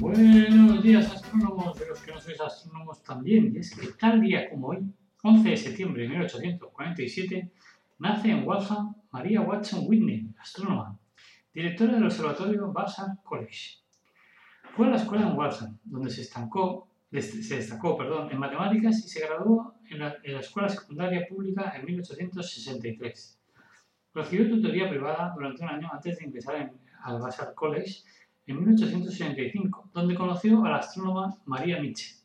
Buenos días, astrónomos, de los que no sois astrónomos también. Es que tal día como hoy, 11 de septiembre de 1847, nace en Waltham María Watson Whitney, astrónoma, directora del Observatorio Vassar College. Fue a la escuela en Waltham, donde se, estancó, se destacó perdón, en matemáticas y se graduó en la, en la escuela secundaria pública en 1863. Recibió tutoría privada durante un año antes de ingresar al Vassar College en 1865, donde conoció a la astrónoma María Mitchell.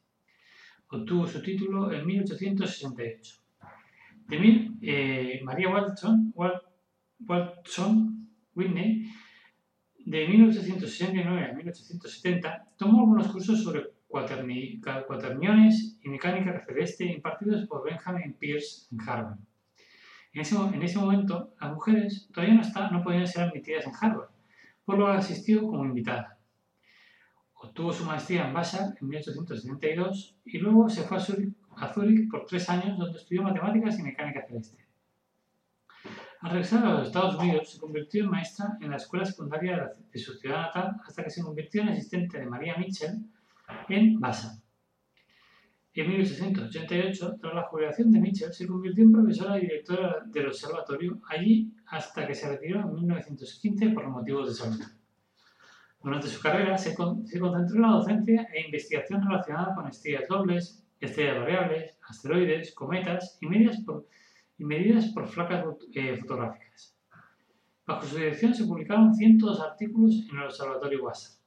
Obtuvo su título en 1868. De mil, eh, María Watson, Watson Whitney, de 1869 a 1870, tomó algunos cursos sobre cuaterni, cuaterniones y mecánica celeste impartidos por Benjamin Pierce en Harvard. En ese, en ese momento, las mujeres todavía no, está, no podían ser admitidas en Harvard, por lo asistió como invitada. Obtuvo su maestría en Vassar en 1872 y luego se fue a Zúrich, a Zúrich por tres años donde estudió matemáticas y mecánica celeste. Al regresar a los Estados Unidos se convirtió en maestra en la escuela secundaria de su ciudad natal hasta que se convirtió en asistente de María Mitchell en Vassar. En 1888, tras la jubilación de Mitchell, se convirtió en profesora y directora del observatorio allí hasta que se retiró en 1915 por motivos de salud. Durante su carrera se, con, se, concentró en la docencia e investigación relacionada con estrellas dobles, estrellas variables, asteroides, cometas y medidas por, y medidas por placas eh, fotográficas. Bajo su dirección se publicaron cientos de artículos en el Observatorio WASA.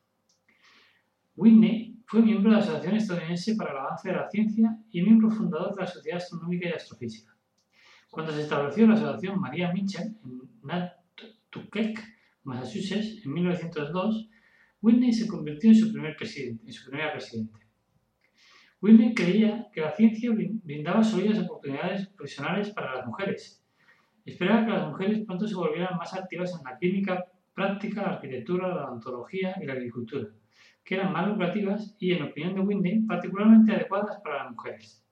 Whitney fue miembro de la Asociación Estadounidense para el Avance de la Ciencia y miembro fundador de la Sociedad Astronómica y Astrofísica. Cuando se estableció la Asociación María Mitchell en Nantucket, Massachusetts, en 1902, Whitney se convirtió en su, primer presidente, primera. Whitney creía que la ciencia brindaba sólidas oportunidades profesionales para las mujeres. Esperaba que las mujeres pronto se volvieran más activas en la química práctica, la arquitectura, la odontología y la agricultura que eran más lucrativas y, en opinión de Whitney, particularmente adecuadas para las mujeres.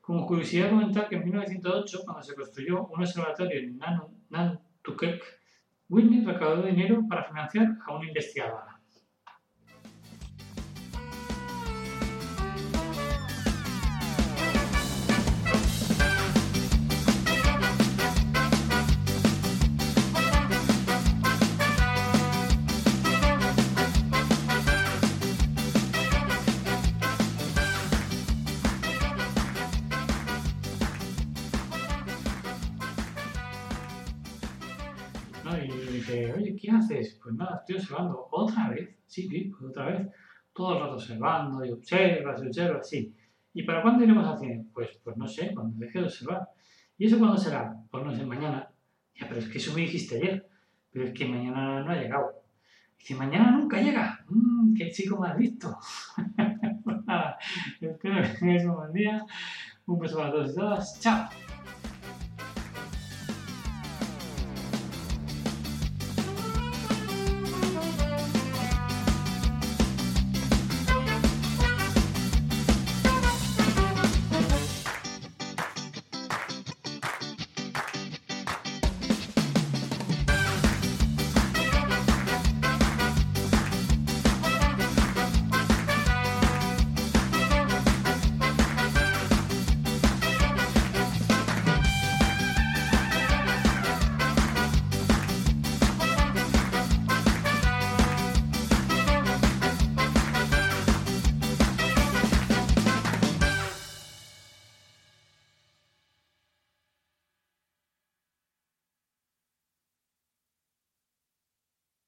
Como curiosidad comentar que en 1908, cuando se construyó un observatorio en Nantucket, Whitney recaudó dinero para financiar a una investigadora. ¿No? Y dice, oye, ¿qué haces? Pues nada, estoy observando. ¿Otra vez? Sí, sí, pues otra vez. Todo el rato observando y observas y observas, sí. ¿Y para cuándo iremos al cine? Pues, pues no sé, cuando deje de observar. ¿Y eso cuándo será? Pues no sé, mañana. Ya, pero es que eso me dijiste ayer. Pero es que mañana no ha llegado. Dice, mañana nunca llega. Mmm, qué chico más listo. pues espero que tengáis un buen día. Un beso para todos y todas. Chao.